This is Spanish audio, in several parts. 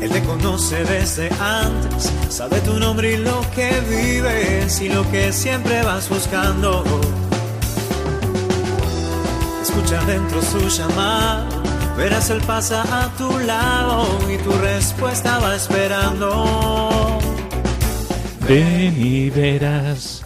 Él te conoce desde antes, sabe tu nombre y lo que vives y lo que siempre vas buscando. Escucha dentro su llamada, verás él pasa a tu lado y tu respuesta va esperando. Ven y verás.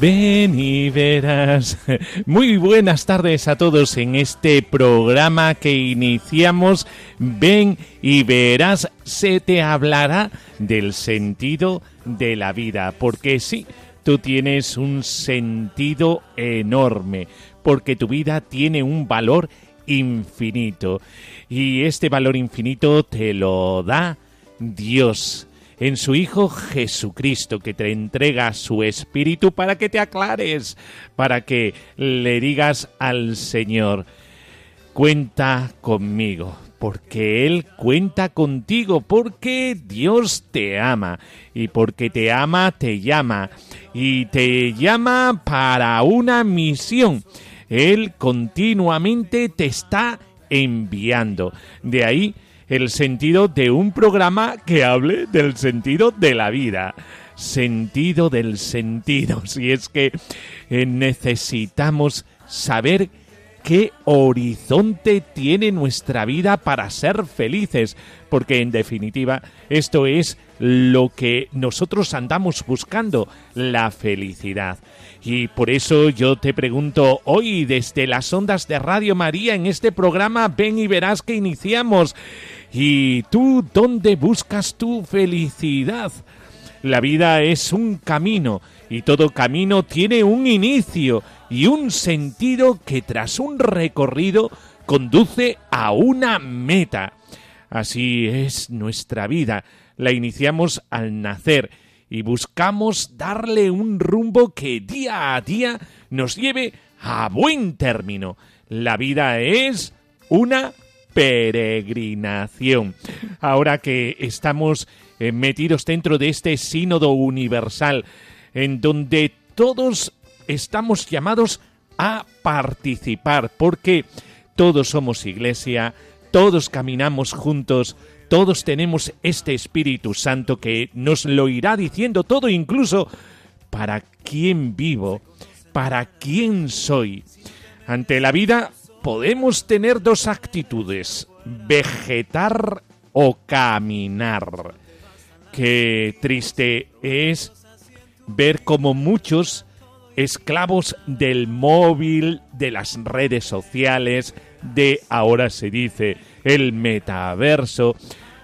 Ven y verás. Muy buenas tardes a todos en este programa que iniciamos. Ven y verás, se te hablará del sentido de la vida. Porque sí, tú tienes un sentido enorme. Porque tu vida tiene un valor infinito. Y este valor infinito te lo da Dios en su Hijo Jesucristo, que te entrega su Espíritu para que te aclares, para que le digas al Señor, cuenta conmigo, porque Él cuenta contigo, porque Dios te ama, y porque te ama te llama, y te llama para una misión. Él continuamente te está enviando. De ahí el sentido de un programa que hable del sentido de la vida. Sentido del sentido. Si es que eh, necesitamos saber qué horizonte tiene nuestra vida para ser felices, porque en definitiva esto es lo que nosotros andamos buscando, la felicidad. Y por eso yo te pregunto hoy desde las ondas de Radio María en este programa, ven y verás que iniciamos. ¿Y tú dónde buscas tu felicidad? La vida es un camino y todo camino tiene un inicio y un sentido que tras un recorrido conduce a una meta. Así es nuestra vida. La iniciamos al nacer y buscamos darle un rumbo que día a día nos lleve a buen término. La vida es una peregrinación. Ahora que estamos eh, metidos dentro de este sínodo universal, en donde todos estamos llamados a participar, porque todos somos iglesia, todos caminamos juntos, todos tenemos este Espíritu Santo que nos lo irá diciendo todo, incluso para quién vivo, para quién soy. Ante la vida podemos tener dos actitudes, vegetar o caminar. Qué triste es ver como muchos esclavos del móvil, de las redes sociales, de ahora se dice el metaverso,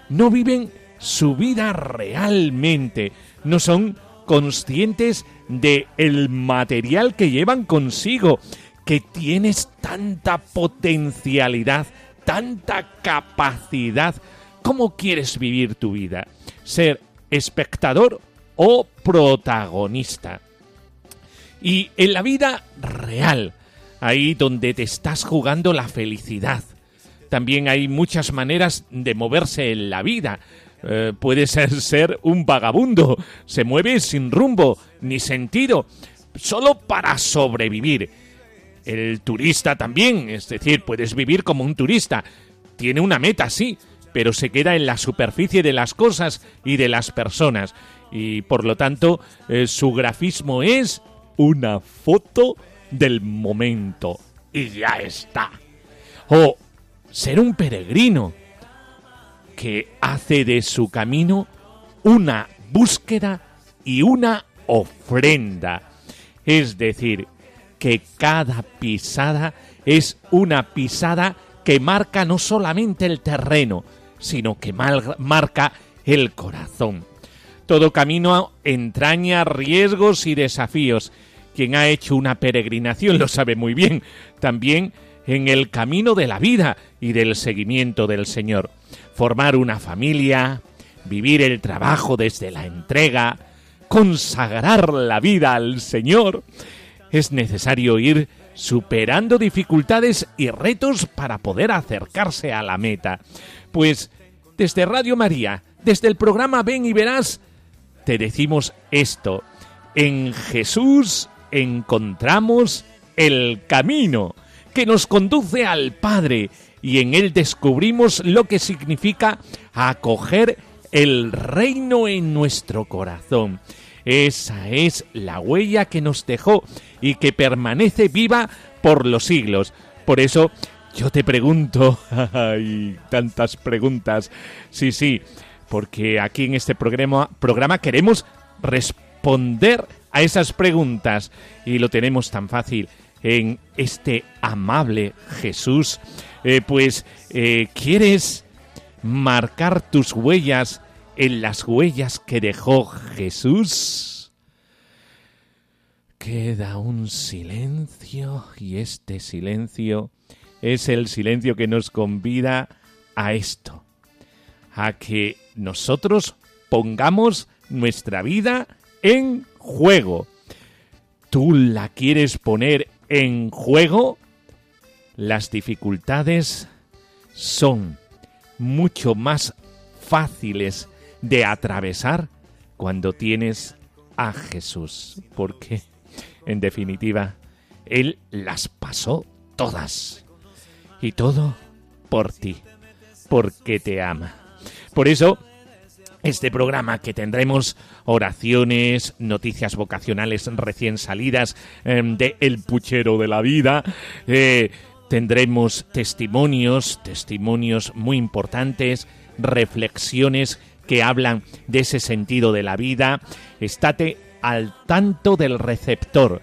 no viven su vida realmente, no son conscientes de el material que llevan consigo que tienes tanta potencialidad, tanta capacidad. ¿Cómo quieres vivir tu vida? ¿Ser espectador o protagonista? Y en la vida real, ahí donde te estás jugando la felicidad. También hay muchas maneras de moverse en la vida. Eh, puede ser ser un vagabundo, se mueve sin rumbo ni sentido, solo para sobrevivir el turista también, es decir, puedes vivir como un turista. Tiene una meta, sí, pero se queda en la superficie de las cosas y de las personas. Y por lo tanto, eh, su grafismo es una foto del momento. Y ya está. O ser un peregrino que hace de su camino una búsqueda y una ofrenda. Es decir, que cada pisada es una pisada que marca no solamente el terreno, sino que marca el corazón. Todo camino entraña riesgos y desafíos. Quien ha hecho una peregrinación lo sabe muy bien. También en el camino de la vida y del seguimiento del Señor. Formar una familia, vivir el trabajo desde la entrega, consagrar la vida al Señor, es necesario ir superando dificultades y retos para poder acercarse a la meta. Pues desde Radio María, desde el programa Ven y Verás, te decimos esto. En Jesús encontramos el camino que nos conduce al Padre y en él descubrimos lo que significa acoger el reino en nuestro corazón. Esa es la huella que nos dejó y que permanece viva por los siglos. Por eso yo te pregunto, hay tantas preguntas. Sí, sí, porque aquí en este programa, queremos responder a esas preguntas y lo tenemos tan fácil en este amable Jesús. Eh, pues, eh, ¿quieres marcar tus huellas en las huellas que dejó Jesús? Queda un silencio y este silencio es el silencio que nos convida a esto, a que nosotros pongamos nuestra vida en juego. ¿Tú la quieres poner en juego? Las dificultades son mucho más fáciles de atravesar cuando tienes a Jesús, porque en definitiva Él las pasó todas y todo por ti, porque te ama. Por eso, este programa que tendremos oraciones, noticias vocacionales recién salidas em, de El Puchero de la Vida, eh, tendremos testimonios, testimonios muy importantes, reflexiones que hablan de ese sentido de la vida. Estate al tanto del receptor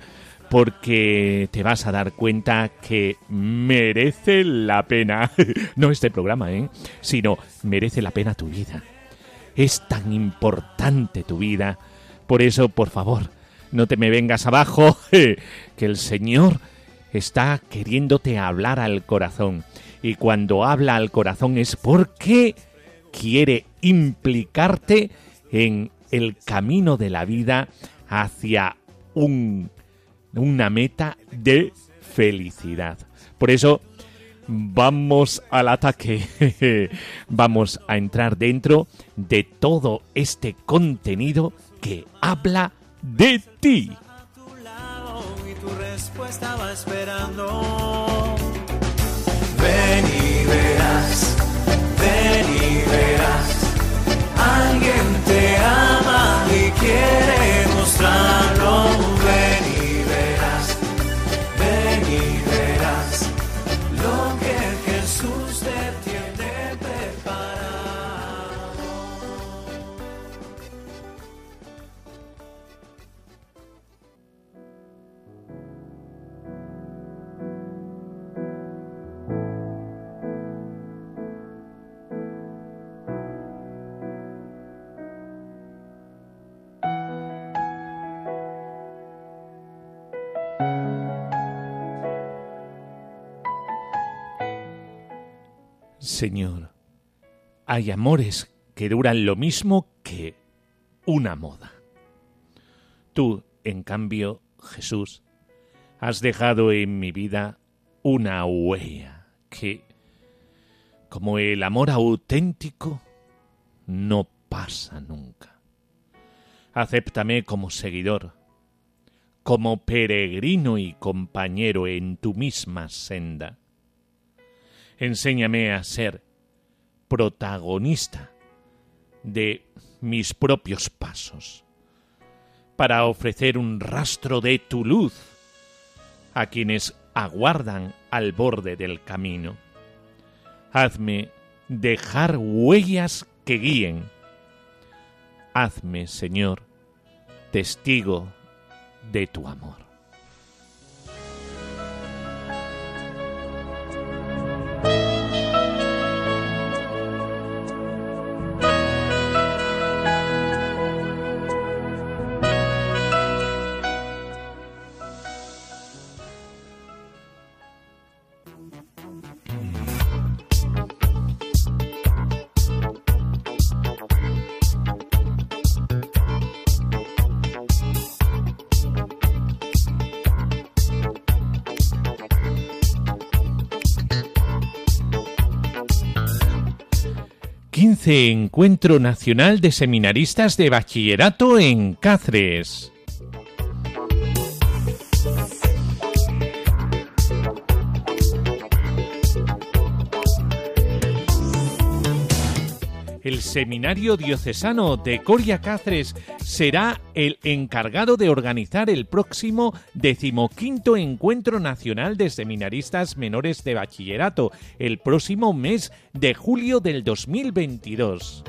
porque te vas a dar cuenta que merece la pena, no este programa, ¿eh? sino merece la pena tu vida. Es tan importante tu vida. Por eso, por favor, no te me vengas abajo, que el Señor está queriéndote hablar al corazón. Y cuando habla al corazón es porque quiere implicarte en el camino de la vida hacia un una meta de felicidad. Por eso vamos al ataque. vamos a entrar dentro de todo este contenido que habla de ti. Y tu respuesta va esperando. Alguien te ama y quiere mostrarlo. Señor, hay amores que duran lo mismo que una moda. Tú, en cambio, Jesús, has dejado en mi vida una huella que, como el amor auténtico, no pasa nunca. Acéptame como seguidor, como peregrino y compañero en tu misma senda enséñame a ser protagonista de mis propios pasos, para ofrecer un rastro de tu luz a quienes aguardan al borde del camino. Hazme dejar huellas que guíen. Hazme, Señor, testigo de tu amor. 15 Encuentro Nacional de Seminaristas de Bachillerato en Cáceres. El Seminario Diocesano de Coria Cáceres será el encargado de organizar el próximo decimoquinto Encuentro Nacional de Seminaristas Menores de Bachillerato, el próximo mes de julio del 2022.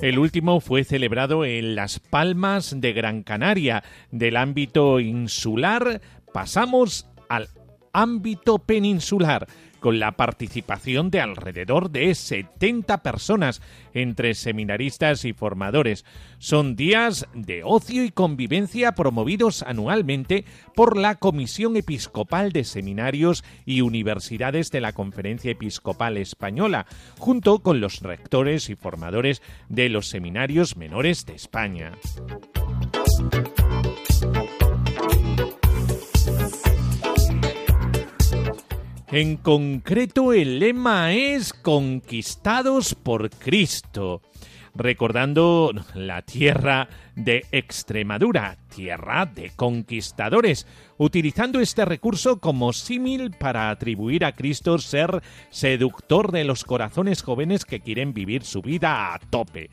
El último fue celebrado en Las Palmas de Gran Canaria. Del ámbito insular pasamos al ámbito peninsular, con la participación de alrededor de 70 personas entre seminaristas y formadores. Son días de ocio y convivencia promovidos anualmente por la Comisión Episcopal de Seminarios y Universidades de la Conferencia Episcopal Española, junto con los rectores y formadores de los seminarios menores de España. En concreto, el lema es Conquistados por Cristo, recordando la tierra de Extremadura, tierra de conquistadores, utilizando este recurso como símil para atribuir a Cristo ser seductor de los corazones jóvenes que quieren vivir su vida a tope.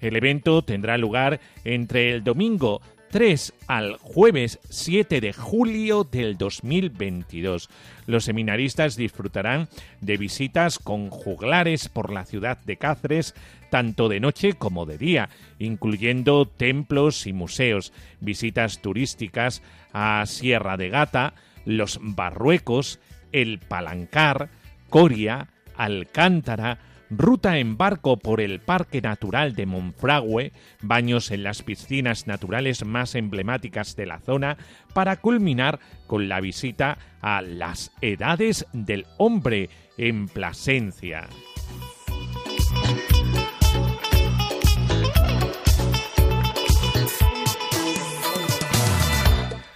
El evento tendrá lugar entre el domingo 3 al jueves 7 de julio del 2022. Los seminaristas disfrutarán de visitas con juglares por la ciudad de Cáceres, tanto de noche como de día, incluyendo templos y museos, visitas turísticas a Sierra de Gata, los Barruecos, el Palancar, Coria, Alcántara, ruta en barco por el Parque Natural de Monfragüe, baños en las piscinas naturales más emblemáticas de la zona, para culminar con la visita a las Edades del Hombre en Plasencia.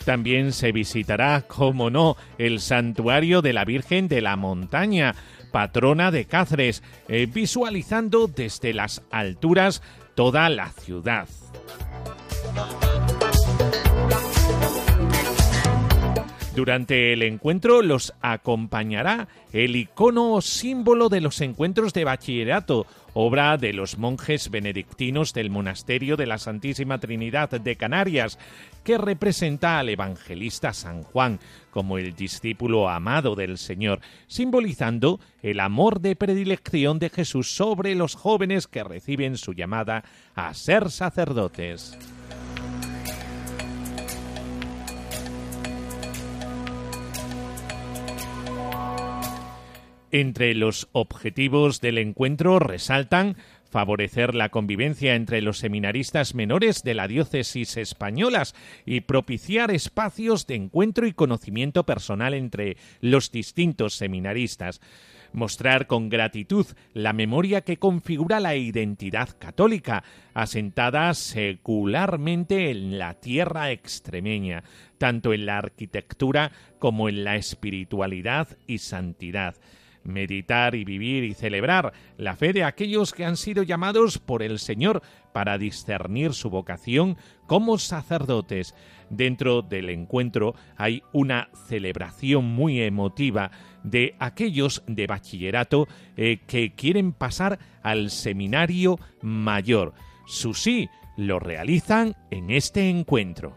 También se visitará, como no, el santuario de la Virgen de la Montaña, patrona de Cáceres, eh, visualizando desde las alturas toda la ciudad. Durante el encuentro los acompañará el icono símbolo de los encuentros de bachillerato, obra de los monjes benedictinos del Monasterio de la Santísima Trinidad de Canarias, que representa al evangelista San Juan como el discípulo amado del Señor, simbolizando el amor de predilección de Jesús sobre los jóvenes que reciben su llamada a ser sacerdotes. Entre los objetivos del encuentro resaltan favorecer la convivencia entre los seminaristas menores de la diócesis españolas y propiciar espacios de encuentro y conocimiento personal entre los distintos seminaristas, mostrar con gratitud la memoria que configura la identidad católica, asentada secularmente en la tierra extremeña, tanto en la arquitectura como en la espiritualidad y santidad meditar y vivir y celebrar la fe de aquellos que han sido llamados por el Señor para discernir su vocación como sacerdotes. Dentro del encuentro hay una celebración muy emotiva de aquellos de bachillerato eh, que quieren pasar al seminario mayor. Su sí lo realizan en este encuentro.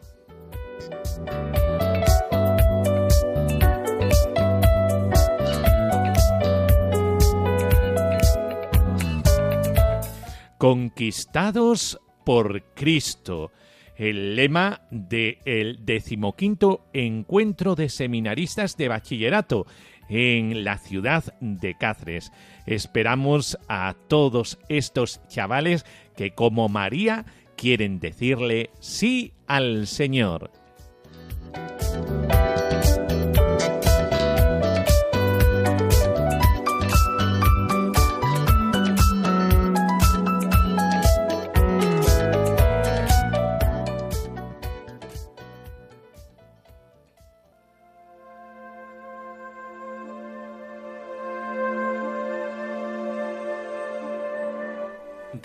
Conquistados por Cristo, el lema del decimoquinto encuentro de seminaristas de bachillerato en la ciudad de Cáceres. Esperamos a todos estos chavales que como María quieren decirle sí al Señor.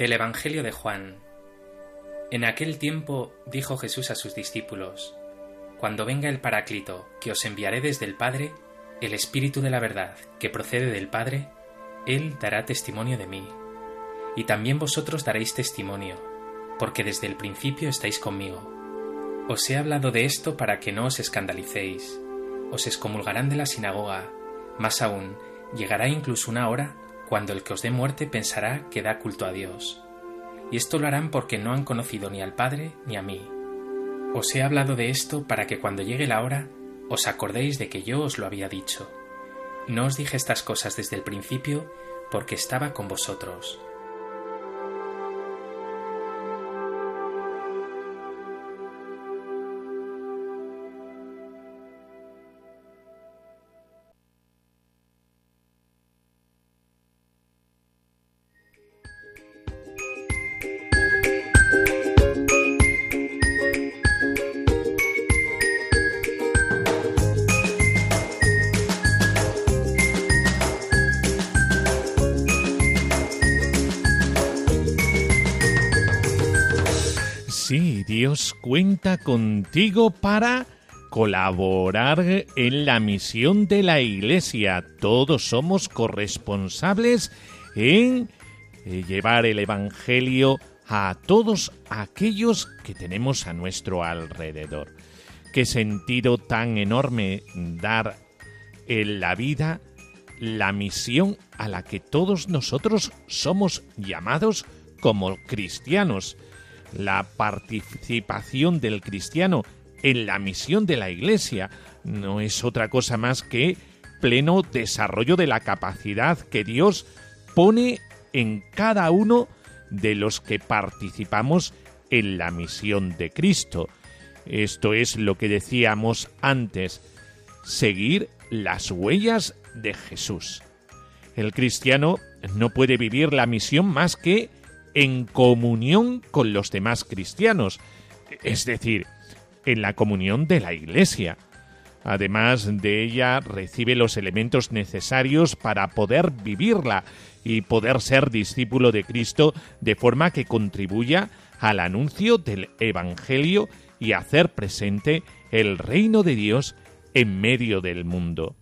Del Evangelio de Juan. En aquel tiempo dijo Jesús a sus discípulos, Cuando venga el Paráclito, que os enviaré desde el Padre, el Espíritu de la verdad, que procede del Padre, Él dará testimonio de mí. Y también vosotros daréis testimonio, porque desde el principio estáis conmigo. Os he hablado de esto para que no os escandalicéis. Os excomulgarán de la sinagoga. Más aún, llegará incluso una hora cuando el que os dé muerte pensará que da culto a Dios. Y esto lo harán porque no han conocido ni al Padre ni a mí. Os he hablado de esto para que cuando llegue la hora os acordéis de que yo os lo había dicho. No os dije estas cosas desde el principio porque estaba con vosotros. Sí, Dios cuenta contigo para colaborar en la misión de la Iglesia. Todos somos corresponsables en eh, llevar el Evangelio a todos aquellos que tenemos a nuestro alrededor. Qué sentido tan enorme dar en la vida la misión a la que todos nosotros somos llamados como cristianos la participación del cristiano en la misión de la Iglesia no es otra cosa más que pleno desarrollo de la capacidad que Dios pone en cada uno de los que participamos en la misión de Cristo. Esto es lo que decíamos antes, seguir las huellas de Jesús. El cristiano no puede vivir la misión más que en comunión con los demás cristianos, es decir, en la comunión de la Iglesia. Además de ella, recibe los elementos necesarios para poder vivirla y poder ser discípulo de Cristo de forma que contribuya al anuncio del Evangelio y hacer presente el reino de Dios en medio del mundo.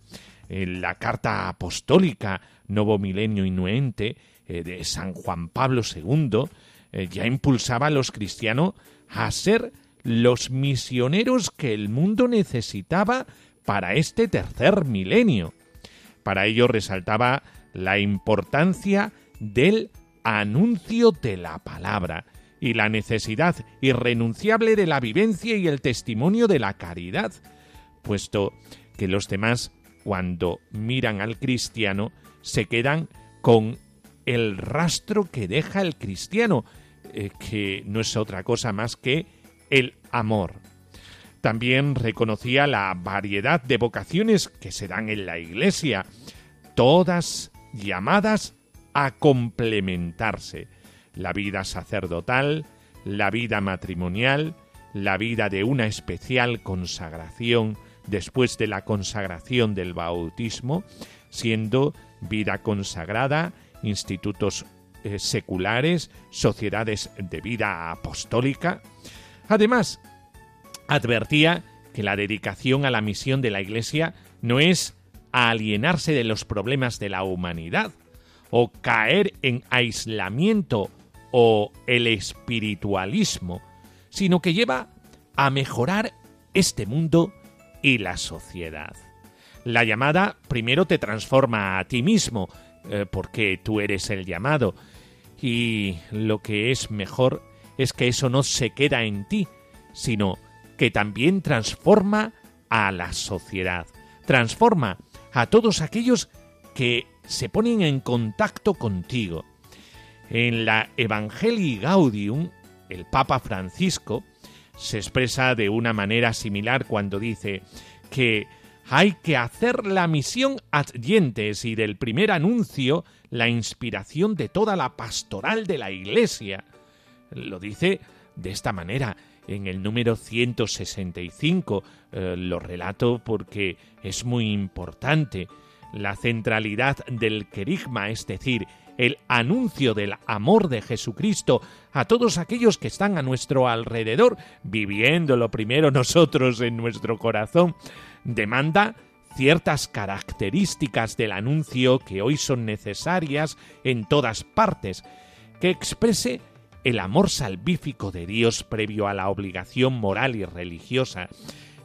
En la carta apostólica Novo Milenio Inuente eh, de San Juan Pablo II eh, ya impulsaba a los cristianos a ser los misioneros que el mundo necesitaba para este tercer milenio. Para ello resaltaba la importancia del anuncio de la palabra y la necesidad irrenunciable de la vivencia y el testimonio de la caridad, puesto que los demás, cuando miran al cristiano, se quedan con el rastro que deja el cristiano, eh, que no es otra cosa más que el amor. También reconocía la variedad de vocaciones que se dan en la Iglesia, todas llamadas a complementarse. La vida sacerdotal, la vida matrimonial, la vida de una especial consagración después de la consagración del bautismo, siendo vida consagrada institutos eh, seculares, sociedades de vida apostólica. Además, advertía que la dedicación a la misión de la Iglesia no es alienarse de los problemas de la humanidad o caer en aislamiento o el espiritualismo, sino que lleva a mejorar este mundo y la sociedad. La llamada primero te transforma a ti mismo, eh, porque tú eres el llamado. Y lo que es mejor es que eso no se queda en ti, sino que también transforma a la sociedad, transforma a todos aquellos que se ponen en contacto contigo. En la Evangelii Gaudium, el Papa Francisco se expresa de una manera similar cuando dice que hay que hacer la misión ad dientes y del primer anuncio la inspiración de toda la pastoral de la Iglesia. Lo dice de esta manera en el número 165. Eh, lo relato porque es muy importante. La centralidad del querigma, es decir, el anuncio del amor de Jesucristo a todos aquellos que están a nuestro alrededor, viviéndolo primero nosotros en nuestro corazón, demanda ciertas características del anuncio que hoy son necesarias en todas partes, que exprese el amor salvífico de Dios previo a la obligación moral y religiosa,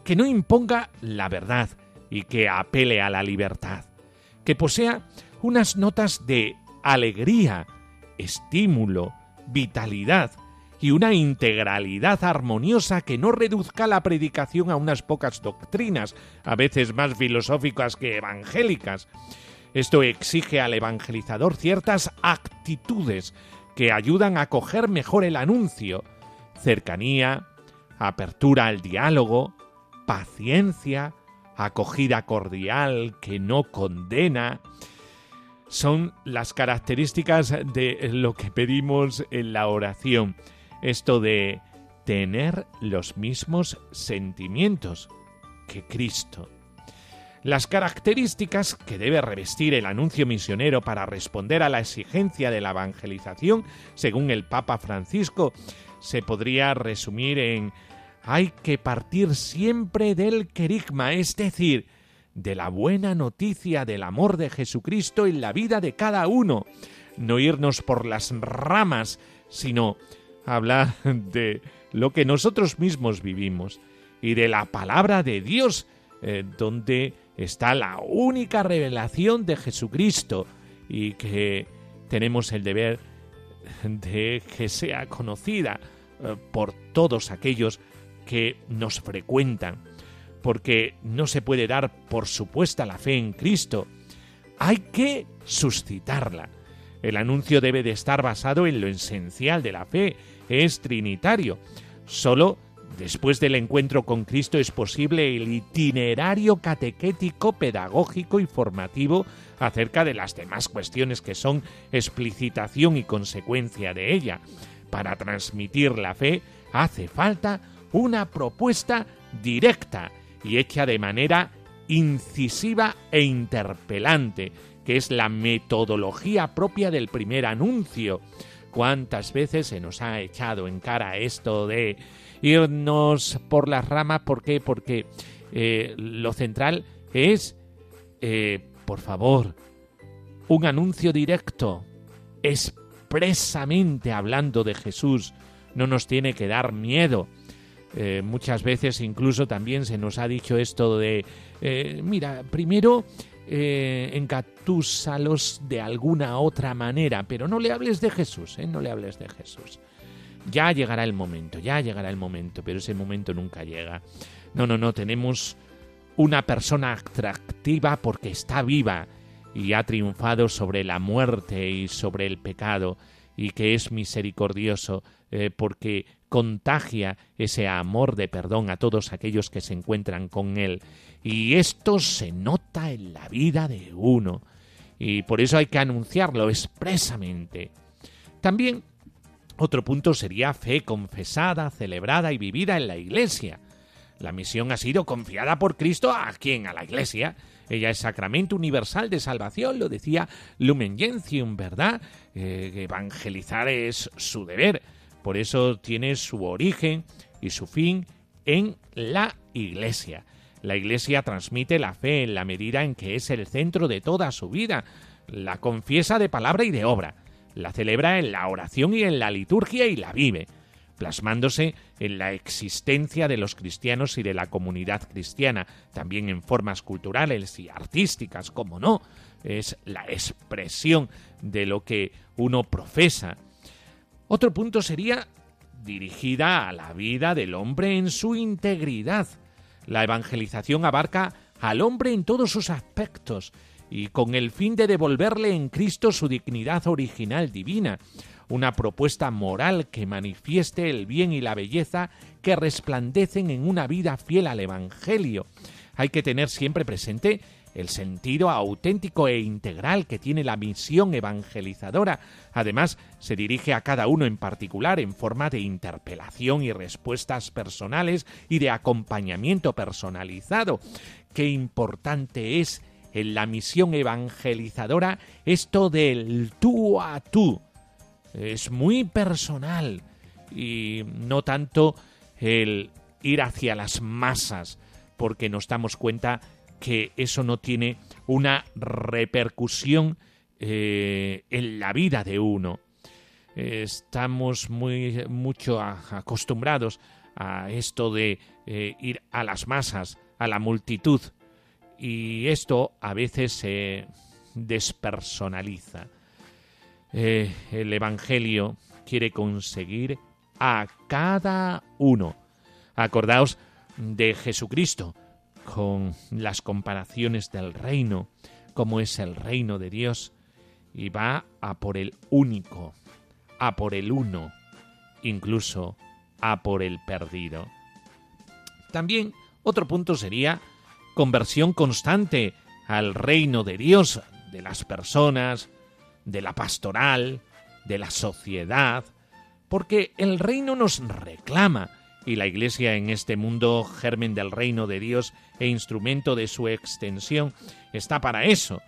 que no imponga la verdad y que apele a la libertad, que posea unas notas de alegría, estímulo, vitalidad y una integralidad armoniosa que no reduzca la predicación a unas pocas doctrinas, a veces más filosóficas que evangélicas. Esto exige al evangelizador ciertas actitudes que ayudan a coger mejor el anuncio, cercanía, apertura al diálogo, paciencia, acogida cordial que no condena, son las características de lo que pedimos en la oración. Esto de tener los mismos sentimientos que Cristo. Las características que debe revestir el anuncio misionero para responder a la exigencia de la evangelización, según el Papa Francisco, se podría resumir en hay que partir siempre del querigma, es decir, de la buena noticia del amor de Jesucristo en la vida de cada uno, no irnos por las ramas, sino hablar de lo que nosotros mismos vivimos y de la palabra de Dios, eh, donde está la única revelación de Jesucristo y que tenemos el deber de que sea conocida eh, por todos aquellos que nos frecuentan, porque no se puede dar por supuesta la fe en Cristo, hay que suscitarla. El anuncio debe de estar basado en lo esencial de la fe, es trinitario. Solo Después del encuentro con Cristo es posible el itinerario catequético, pedagógico y formativo acerca de las demás cuestiones que son explicitación y consecuencia de ella. Para transmitir la fe hace falta una propuesta directa y hecha de manera incisiva e interpelante, que es la metodología propia del primer anuncio. ¿Cuántas veces se nos ha echado en cara esto de irnos por las ramas. ¿Por qué? Porque eh, lo central es, eh, por favor, un anuncio directo, expresamente hablando de Jesús. No nos tiene que dar miedo. Eh, muchas veces incluso también se nos ha dicho esto de, mira, primero eh, encatúsalos de alguna otra manera, pero no le hables de Jesús, no le hables de Jesús. Ya llegará el momento, ya llegará el momento, pero ese momento nunca llega. No, no, no, tenemos una persona atractiva porque está viva y ha triunfado sobre la muerte y sobre el pecado y que es misericordioso eh, porque contagia ese amor de perdón a todos aquellos que se encuentran con él. Y esto se nota en la vida de uno. Y por eso hay que anunciarlo expresamente. También otro punto sería fe confesada, celebrada y vivida en la Iglesia. La misión ha sido confiada por Cristo a quien, a la Iglesia. Ella es sacramento universal de salvación, lo decía Lumen Gentium, ¿verdad? Eh, evangelizar es su deber. Por eso tiene su origen y su fin en la Iglesia. La Iglesia transmite la fe en la medida en que es el centro de toda su vida. La confiesa de palabra y de obra la celebra en la oración y en la liturgia y la vive, plasmándose en la existencia de los cristianos y de la comunidad cristiana, también en formas culturales y artísticas, como no, es la expresión de lo que uno profesa. Otro punto sería dirigida a la vida del hombre en su integridad. La evangelización abarca al hombre en todos sus aspectos, y con el fin de devolverle en Cristo su dignidad original divina, una propuesta moral que manifieste el bien y la belleza que resplandecen en una vida fiel al Evangelio. Hay que tener siempre presente el sentido auténtico e integral que tiene la misión evangelizadora. Además, se dirige a cada uno en particular en forma de interpelación y respuestas personales y de acompañamiento personalizado. Qué importante es en la misión evangelizadora esto del tú a tú. Es muy personal y no tanto el ir hacia las masas, porque nos damos cuenta que eso no tiene una repercusión eh, en la vida de uno. estamos muy mucho acostumbrados a esto de eh, ir a las masas, a la multitud, y esto a veces se despersonaliza. Eh, el Evangelio quiere conseguir a cada uno. Acordaos de Jesucristo con las comparaciones del reino, como es el reino de Dios, y va a por el único, a por el uno, incluso a por el perdido. También otro punto sería conversión constante al reino de Dios, de las personas, de la pastoral, de la sociedad, porque el reino nos reclama y la Iglesia en este mundo germen del reino de Dios e instrumento de su extensión está para eso,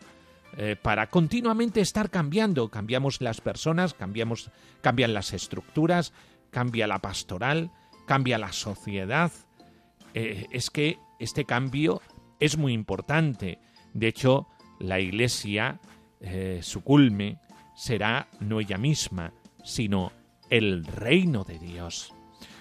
eh, para continuamente estar cambiando. Cambiamos las personas, cambiamos, cambian las estructuras, cambia la pastoral, cambia la sociedad. Eh, es que este cambio es muy importante. De hecho, la Iglesia, eh, su culme, será no ella misma, sino el reino de Dios.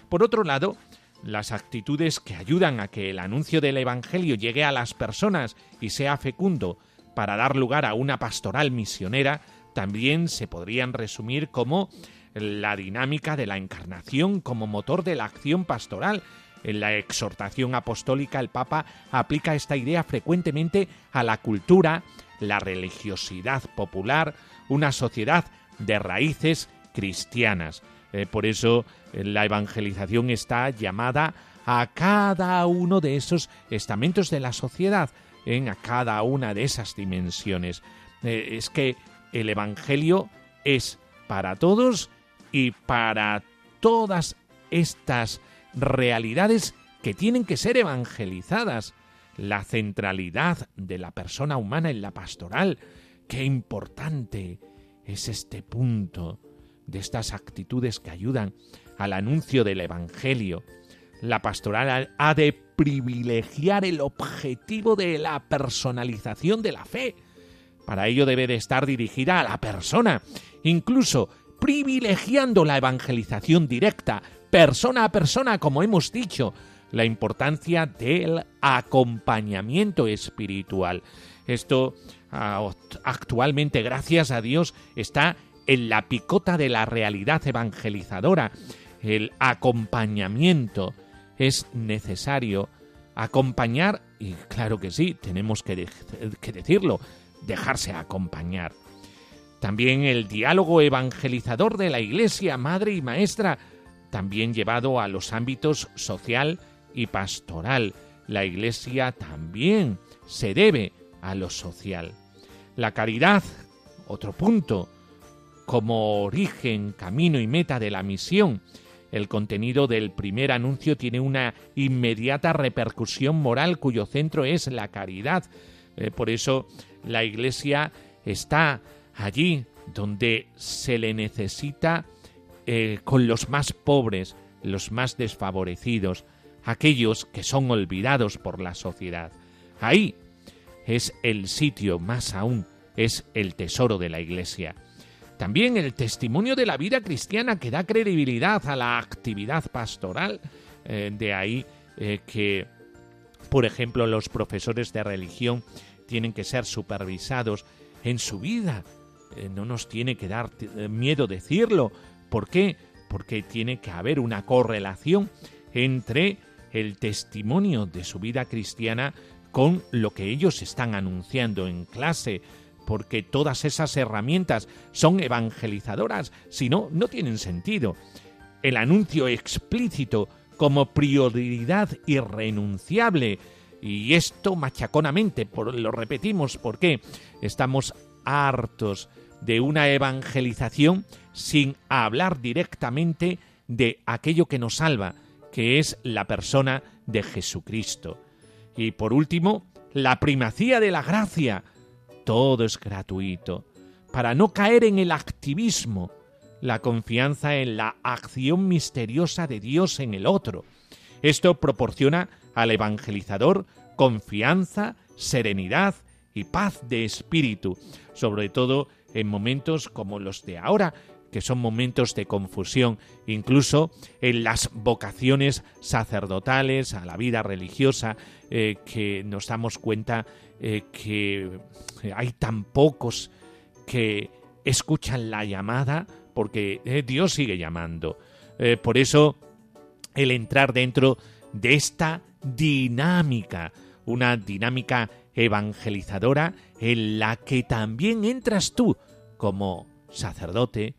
Por otro lado, las actitudes que ayudan a que el anuncio del Evangelio llegue a las personas y sea fecundo para dar lugar a una pastoral misionera también se podrían resumir como la dinámica de la encarnación como motor de la acción pastoral. En la exhortación apostólica el Papa aplica esta idea frecuentemente a la cultura, la religiosidad popular, una sociedad de raíces cristianas. Eh, por eso eh, la evangelización está llamada a cada uno de esos estamentos de la sociedad, en a cada una de esas dimensiones. Eh, es que el Evangelio es para todos y para todas estas realidades que tienen que ser evangelizadas. La centralidad de la persona humana en la pastoral. Qué importante es este punto de estas actitudes que ayudan al anuncio del Evangelio. La pastoral ha de privilegiar el objetivo de la personalización de la fe. Para ello debe de estar dirigida a la persona, incluso privilegiando la evangelización directa, persona a persona, como hemos dicho, la importancia del acompañamiento espiritual. Esto ah, actualmente, gracias a Dios, está en la picota de la realidad evangelizadora. El acompañamiento es necesario acompañar, y claro que sí, tenemos que, que decirlo, dejarse acompañar. También el diálogo evangelizador de la Iglesia, madre y maestra, también llevado a los ámbitos social y pastoral. La Iglesia también se debe a lo social. La caridad, otro punto, como origen, camino y meta de la misión. El contenido del primer anuncio tiene una inmediata repercusión moral cuyo centro es la caridad. Eh, por eso la Iglesia está allí donde se le necesita eh, con los más pobres, los más desfavorecidos, aquellos que son olvidados por la sociedad. Ahí es el sitio más aún, es el tesoro de la Iglesia. También el testimonio de la vida cristiana que da credibilidad a la actividad pastoral. Eh, de ahí eh, que, por ejemplo, los profesores de religión tienen que ser supervisados en su vida. Eh, no nos tiene que dar miedo decirlo. ¿Por qué? Porque tiene que haber una correlación entre el testimonio de su vida cristiana con lo que ellos están anunciando en clase, porque todas esas herramientas son evangelizadoras, si no, no tienen sentido. El anuncio explícito como prioridad irrenunciable, y esto machaconamente, lo repetimos porque estamos hartos de una evangelización sin hablar directamente de aquello que nos salva, que es la persona de Jesucristo. Y por último, la primacía de la gracia. Todo es gratuito. Para no caer en el activismo, la confianza en la acción misteriosa de Dios en el otro. Esto proporciona al evangelizador confianza, serenidad y paz de espíritu, sobre todo en momentos como los de ahora, que son momentos de confusión, incluso en las vocaciones sacerdotales, a la vida religiosa, eh, que nos damos cuenta eh, que hay tan pocos que escuchan la llamada porque eh, Dios sigue llamando. por eso, el entrar dentro de esta dinámica, una dinámica evangelizadora en la que también entras tú como sacerdote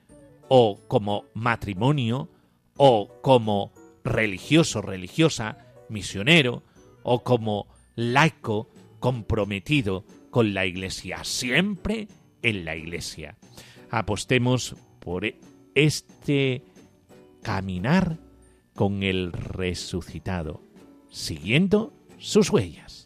o como matrimonio o como religioso, religiosa, misionero o como laico comprometido con la Iglesia, siempre en la Iglesia. Apostemos por este caminar con el resucitado, siguiendo sus huellas.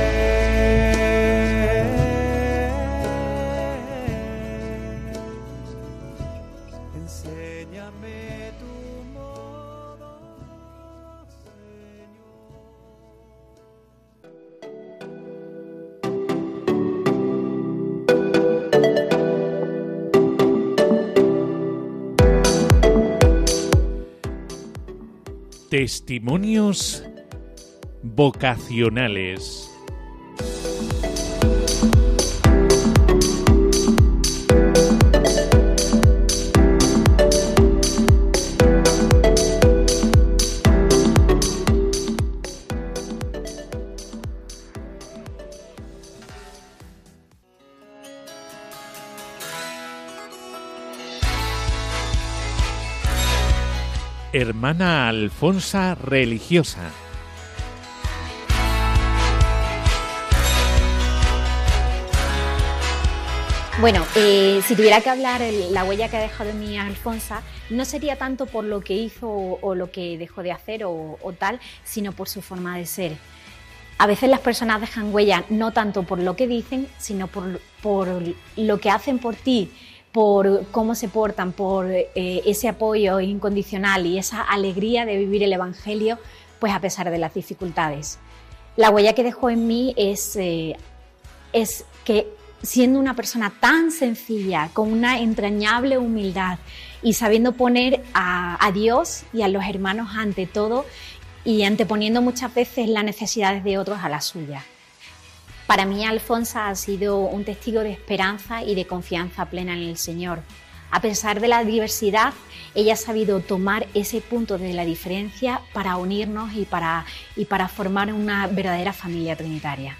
Testimonios vocacionales. Hermana Alfonsa religiosa. Bueno, eh, si tuviera que hablar la huella que ha dejado en mí Alfonsa, no sería tanto por lo que hizo o, lo que dejó de hacer o, tal, sino por su forma de ser. A veces las personas dejan huella no tanto por lo que dicen, sino por, por lo que hacen por ti por cómo se portan, por eh, ese apoyo incondicional y esa alegría de vivir el Evangelio, pues a pesar de las dificultades. La huella que dejó en mí es, eh, es que siendo una persona tan sencilla, con una entrañable humildad y sabiendo poner a, a Dios y a los hermanos ante todo y anteponiendo muchas veces las necesidades de otros a las suyas. Para mí, Alfonsa ha sido un testigo de esperanza y de confianza plena en el Señor. A pesar de la diversidad, ella ha sabido tomar ese punto de la diferencia para unirnos y para, y para formar una verdadera familia trinitaria.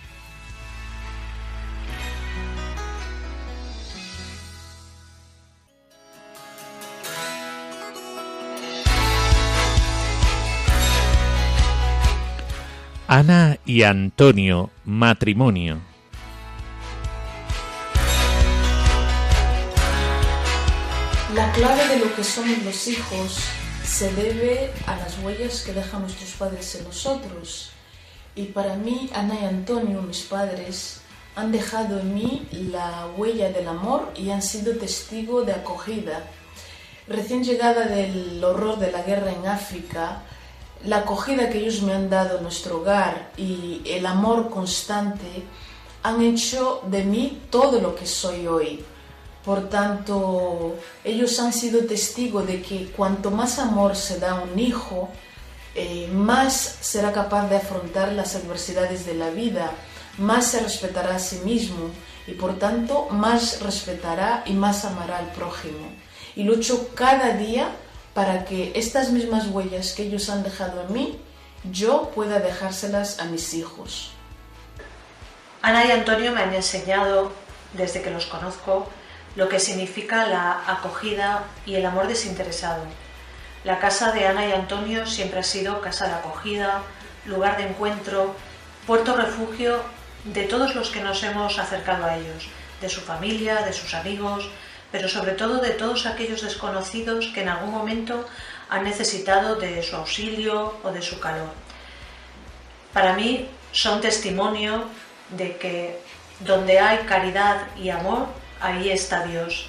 Ana y Antonio, matrimonio. La clave de lo que somos los hijos se debe a las huellas que dejan nuestros padres en nosotros. Y para mí, Ana y Antonio, mis padres, han dejado en mí la huella del amor y han sido testigo de acogida. Recién llegada del horror de la guerra en África, la acogida que ellos me han dado en nuestro hogar y el amor constante han hecho de mí todo lo que soy hoy. Por tanto, ellos han sido testigos de que cuanto más amor se da a un hijo, eh, más será capaz de afrontar las adversidades de la vida, más se respetará a sí mismo y por tanto más respetará y más amará al prójimo. Y lucho cada día para que estas mismas huellas que ellos han dejado en mí, yo pueda dejárselas a mis hijos. Ana y Antonio me han enseñado, desde que los conozco, lo que significa la acogida y el amor desinteresado. La casa de Ana y Antonio siempre ha sido casa de acogida, lugar de encuentro, puerto refugio de todos los que nos hemos acercado a ellos, de su familia, de sus amigos, pero sobre todo de todos aquellos desconocidos que en algún momento han necesitado de su auxilio o de su calor. Para mí son testimonio de que donde hay caridad y amor, ahí está Dios.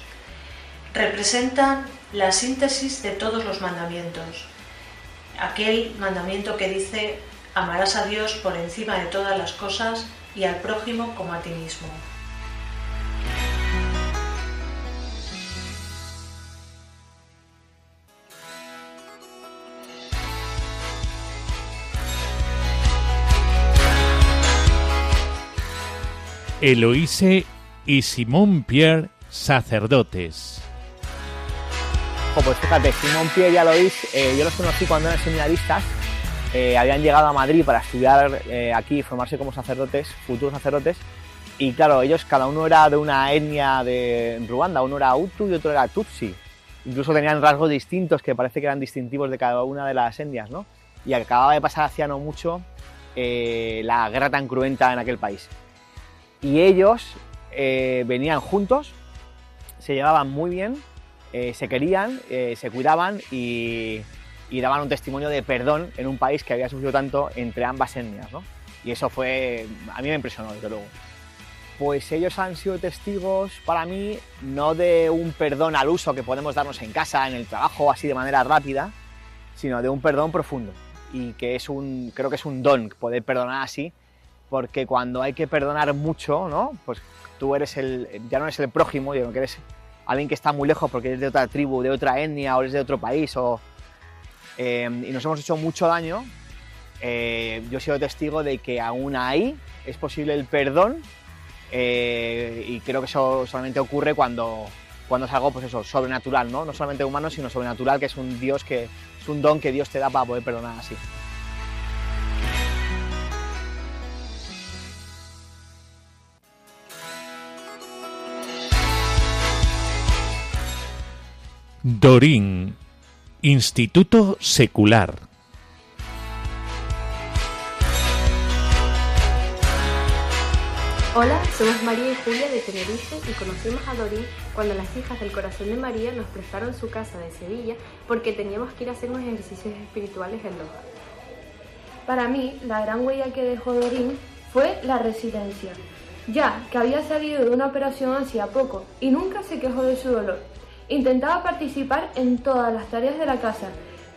Representan la síntesis de todos los mandamientos. Aquel mandamiento que dice, amarás a Dios por encima de todas las cosas y al prójimo como a ti mismo. Eloíse y Simón Pierre, sacerdotes. pues fíjate, Simón Pierre y Eloíse, eh, yo los conocí cuando eran seminaristas, eh, habían llegado a Madrid para estudiar eh, aquí y formarse como sacerdotes, futuros sacerdotes, y claro, ellos cada uno era de una etnia de Ruanda, uno era Hutu y otro era Tutsi. Incluso tenían rasgos distintos que parece que eran distintivos de cada una de las etnias, ¿no? Y acababa de pasar hacía no mucho la guerra tan cruenta en aquel país. Y ellos eh, venían juntos, se llevaban muy bien, eh, se querían, se cuidaban y, y, daban un testimonio de perdón en un país que había sufrido tanto entre ambas etnias. ¿no? Y eso fue, a mí me impresionó, desde luego. Pues ellos han sido testigos para mí no de un perdón al uso que podemos darnos en casa, en el trabajo, así de manera rápida, sino de un perdón profundo. Y que es un, creo que es un don poder perdonar así, porque cuando hay que perdonar mucho, ¿no? Pues tú eres el, ya no eres el prójimo, digo, que eres alguien que está muy lejos porque eres de otra tribu, de otra etnia o eres de otro país o, eh, y nos hemos hecho mucho daño, eh, yo he sido testigo de que aún ahí es posible el perdón eh, y creo que eso solamente ocurre cuando, cuando es algo pues eso, sobrenatural, ¿no? no solamente humano, sino sobrenatural, que es un Dios que es un don que Dios te da para poder perdonar así. Dorín, Instituto Secular. Hola, somos María y Julia de Tenerife y conocimos a Dorín cuando las hijas del corazón de María nos prestaron su casa de Sevilla porque teníamos que ir a hacer unos ejercicios espirituales en Loja. Para mí, la gran huella que dejó Dorín fue la residencia, ya que había salido de una operación hacía poco y nunca se quejó de su dolor. Intentaba participar en todas las tareas de la casa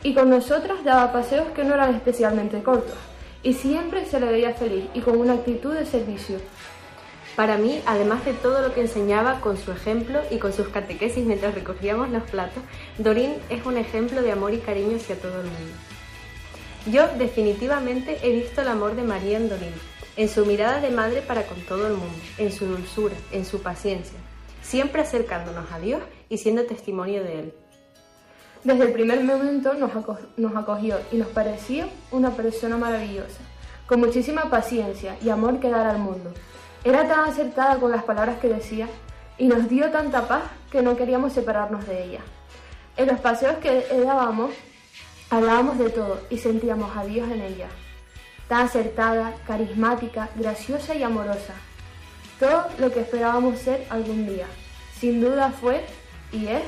y con nosotras daba paseos que no eran especialmente cortos y siempre se le veía feliz y con una actitud de servicio. Para mí, además de todo lo que enseñaba con su ejemplo y con sus catequesis mientras recogíamos los platos, Dorín es un ejemplo de amor y cariño hacia todo el mundo. Yo definitivamente he visto el amor de María en Dorín, en su mirada de madre para con todo el mundo, en su dulzura, en su paciencia, siempre acercándonos a Dios y siendo testimonio de Él. Desde el primer momento nos, acogió y nos pareció una persona maravillosa, con muchísima paciencia y amor que dar al mundo, era tan acertada con las palabras que decía y nos dio tanta paz que no queríamos separarnos de ella. En los paseos que dábamos, hablábamos de todo y sentíamos a Dios en ella. Tan acertada, carismática, graciosa y amorosa. Todo lo que esperábamos ser algún día. Sin duda fue y es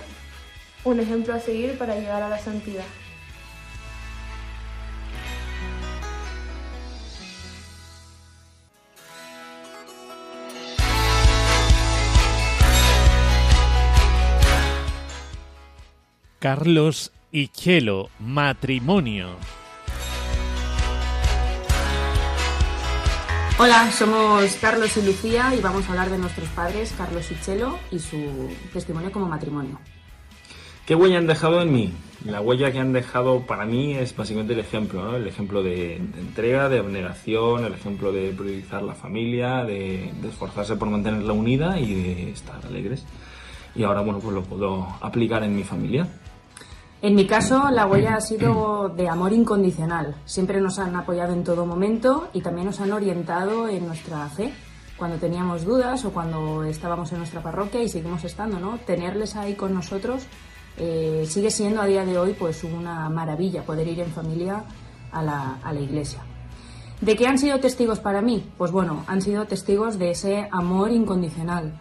un ejemplo a seguir para llegar a la santidad. Carlos y Chelo, matrimonio. Hola, somos Carlos y Lucía y vamos a hablar de nuestros padres, Carlos y Chelo, y su testimonio como matrimonio. ¿Qué huella han dejado en mí? La huella que han dejado para mí es básicamente el ejemplo, el ejemplo de, entrega, de abnegación, el ejemplo de priorizar la familia, de, de esforzarse por mantenerla unida y de estar alegres. Y ahora, bueno, pues lo puedo aplicar en mi familia. En mi caso, la huella ha sido de amor incondicional. Siempre nos han apoyado en todo momento y también nos han orientado en nuestra fe. Cuando teníamos dudas o cuando estábamos en nuestra parroquia y seguimos estando, ¿no? Tenerles ahí con nosotros eh, sigue siendo a día de hoy pues una maravilla poder ir en familia a la, a la iglesia. ¿De qué han sido testigos para mí? Pues bueno, han sido testigos de ese amor incondicional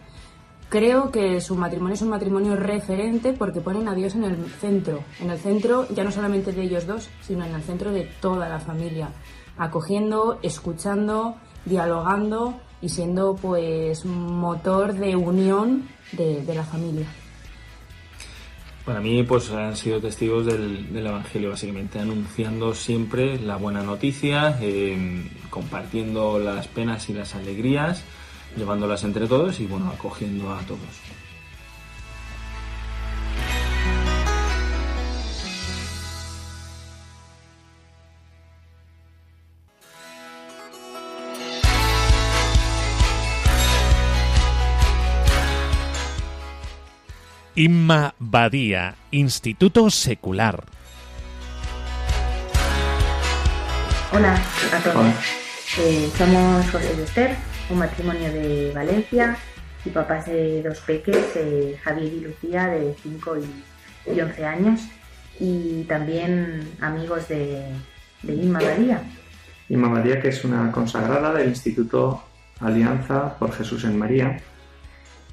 Creo que su matrimonio es un matrimonio referente porque ponen a Dios en el centro, en el centro ya no solamente de ellos dos, sino en el centro de toda la familia, acogiendo, escuchando, dialogando y siendo pues motor de unión de, la familia. Para mí, pues han sido testigos del, Evangelio, básicamente, anunciando siempre la buena noticia, eh, compartiendo las penas y las alegrías, llevándolas entre todos y bueno, acogiendo a todos. Inma Badía, Instituto Secular. Hola a todos. Eh, somos José y Esther, un matrimonio de Valencia y papás de dos peques, eh, Javier y Lucía, de 5 y, 11 años, y también amigos de, de Inma María. Inma María, que es una consagrada del Instituto Alianza por Jesús en María.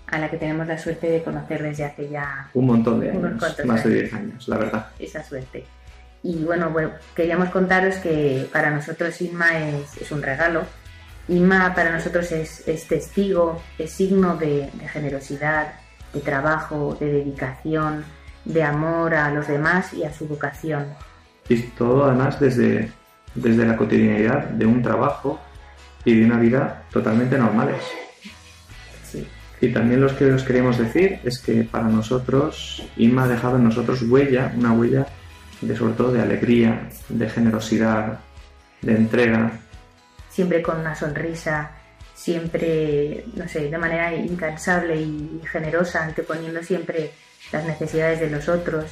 A la que tenemos la suerte de conocer desde hace ya un montón de años, más de 10 años, la verdad. Esa suerte. Y bueno, bueno, queríamos contaros que para nosotros Inma es, un regalo. Inma para nosotros es, testigo, es signo de, de generosidad, de trabajo, de dedicación, de amor a los demás y a su vocación. Y todo además desde, desde la cotidianidad de un trabajo y de una vida totalmente normales. Sí. Y también lo que os queremos decir es que para nosotros, Inma ha dejado en nosotros huella, una huella de sobre todo de alegría, de generosidad, de entrega. Siempre con una sonrisa, siempre, no sé, de manera incansable y generosa, anteponiendo siempre las necesidades de los otros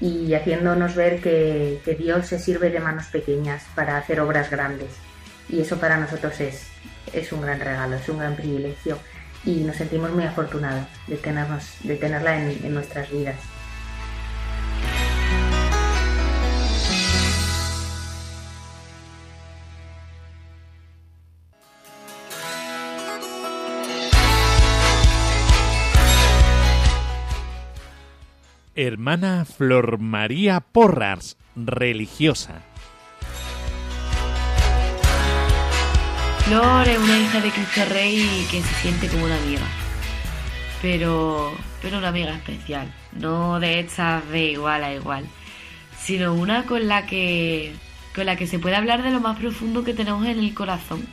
y haciéndonos ver que, Dios se sirve de manos pequeñas para hacer obras grandes. Y eso para nosotros es, es un gran regalo, es un gran privilegio y nos sentimos muy afortunados de, tenernos, de tenerla en nuestras vidas. Hermana Flor María Porras, religiosa. Flor es una hija de Cristo Rey que se siente como una amiga. Pero, pero una amiga especial. No de esta de igual a igual. Sino una con la que. con la que se puede hablar de lo más profundo que tenemos en el corazón.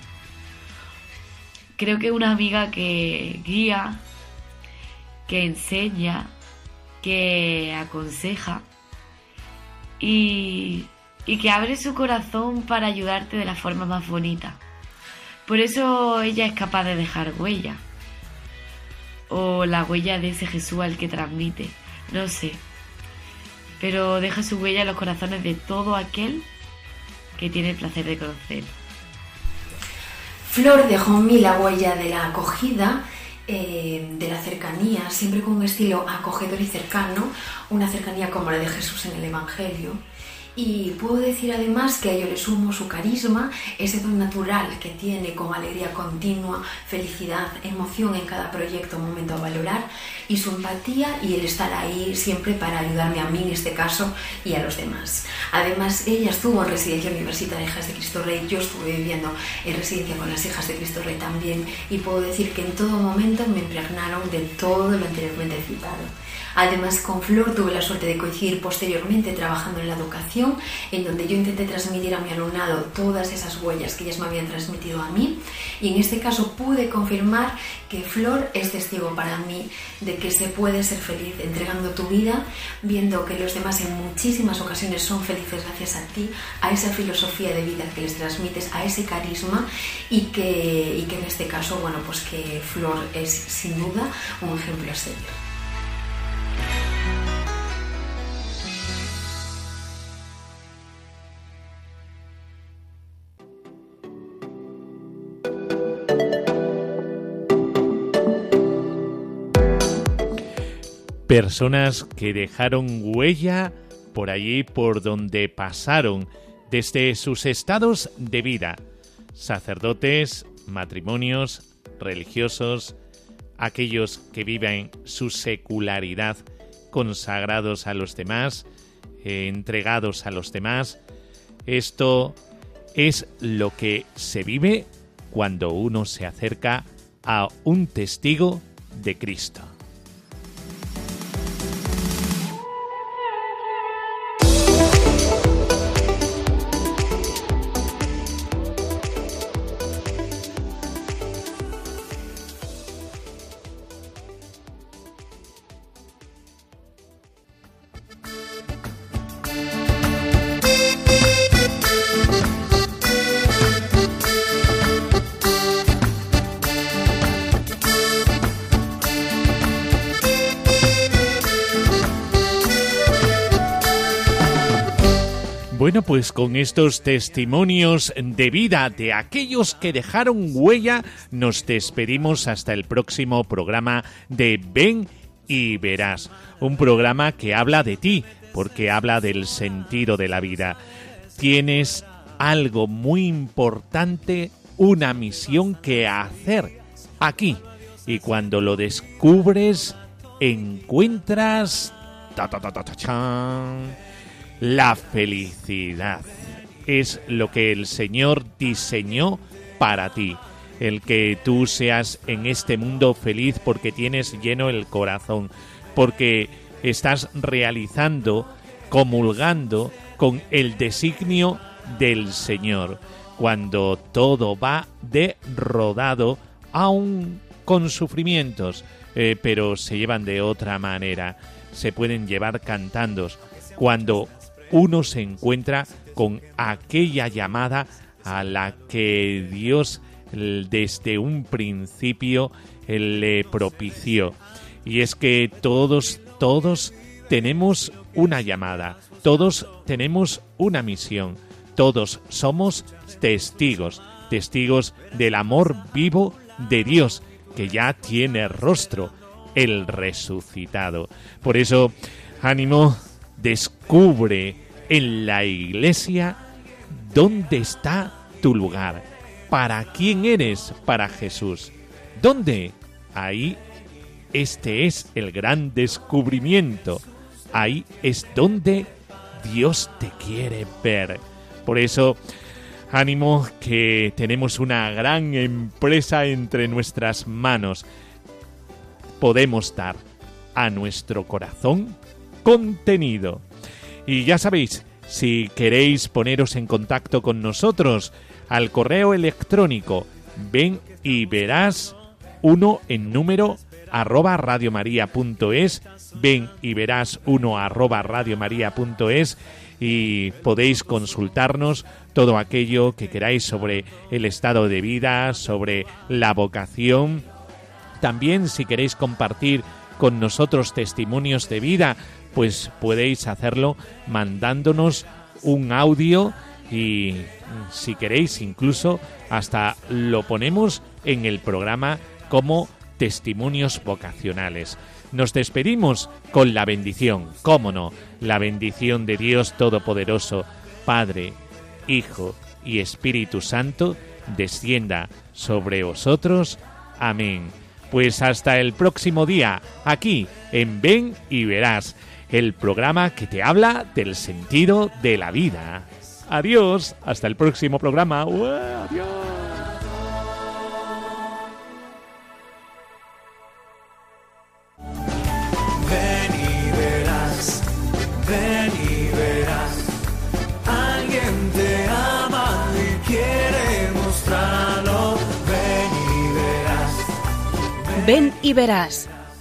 Creo que una amiga que guía, que enseña, que aconseja y, que abre su corazón para ayudarte de la forma más bonita. Por eso ella es capaz de dejar huella. O la huella de ese Jesús al que transmite. No sé. Pero deja su huella en los corazones de todo aquel que tiene el placer de conocer. Flor dejó en mí la huella de la acogida eh, de la cercanía, siempre con un estilo acogedor y cercano, una cercanía como la de Jesús en el Evangelio. Y puedo decir además que a ello le sumo su carisma, ese don natural que tiene con alegría continua, felicidad, emoción en cada proyecto, momento a valorar, y su empatía y el estar ahí siempre para ayudarme a mí en este caso y a los demás. Además, ella estuvo en residencia universitaria de Hijas de Cristo Rey, yo estuve viviendo en residencia con las Hijas de Cristo Rey también, y puedo decir que en todo momento me impregnaron de todo lo anteriormente citado. Además, con Flor tuve la suerte de coincidir posteriormente trabajando en la educación, en donde yo intenté transmitir a mi alumnado todas esas huellas que ellas me habían transmitido a mí. Y en este caso pude confirmar que Flor es testigo para mí de que se puede ser feliz entregando tu vida, viendo que los demás en muchísimas ocasiones son felices gracias a ti, a esa filosofía de vida que les transmites, a ese carisma y que, en este caso, bueno, pues que Flor es sin duda un ejemplo a seguir. Personas que dejaron huella por allí por donde pasaron desde sus estados de vida. Sacerdotes, matrimonios, religiosos, aquellos que viven su secularidad consagrados a los demás, eh, entregados a los demás. Esto es lo que se vive cuando uno se acerca a un testigo de Cristo. Pues con estos testimonios de vida de aquellos que dejaron huella, nos despedimos hasta el próximo programa de Ven y Verás. Un programa que habla de ti, porque habla del sentido de la vida. Tienes algo muy importante, una misión que hacer aquí. Y cuando lo descubres, encuentras la felicidad. Es lo que el Señor diseñó para ti. El que tú seas en este mundo feliz porque tienes lleno el corazón, porque estás realizando, comulgando con el designio del Señor, cuando todo va de rodado, aún con sufrimientos, eh, pero se llevan de otra manera, se pueden llevar cantando, cuando uno se encuentra con aquella llamada a la que Dios desde un principio le propició. Y es que todos, todos tenemos una llamada, todos tenemos una misión, todos somos testigos, testigos del amor vivo de Dios, que ya tiene rostro, el resucitado. Por eso, ánimo, descubre en la iglesia dónde está tu lugar, para quién eres para Jesús. ¿Dónde? Ahí este es el gran descubrimiento. Ahí es donde Dios te quiere ver. Por eso, ánimo que tenemos una gran empresa entre nuestras manos. Podemos dar a nuestro corazón contenido. Y ya sabéis, si queréis poneros en contacto con nosotros, al correo electrónico ven y verás uno en número arroba radiomaria.es ven y verás uno arroba radiomaria.es y podéis consultarnos todo aquello que queráis sobre el estado de vida, sobre la vocación. También si queréis compartir con nosotros testimonios de vida, pues podéis hacerlo mandándonos un audio y si queréis incluso hasta lo ponemos en el programa como testimonios vocacionales. Nos despedimos con la bendición, cómo no, la bendición de Dios Todopoderoso, Padre, Hijo y Espíritu Santo, descienda sobre vosotros. Amén. Pues hasta el próximo día, aquí en Ven y Verás, el programa que te habla del sentido de la vida. Adiós, hasta el próximo programa. Adiós. ven y verás. Alguien te ama y quiere mostrarlo. Ven y verás. Ven y verás.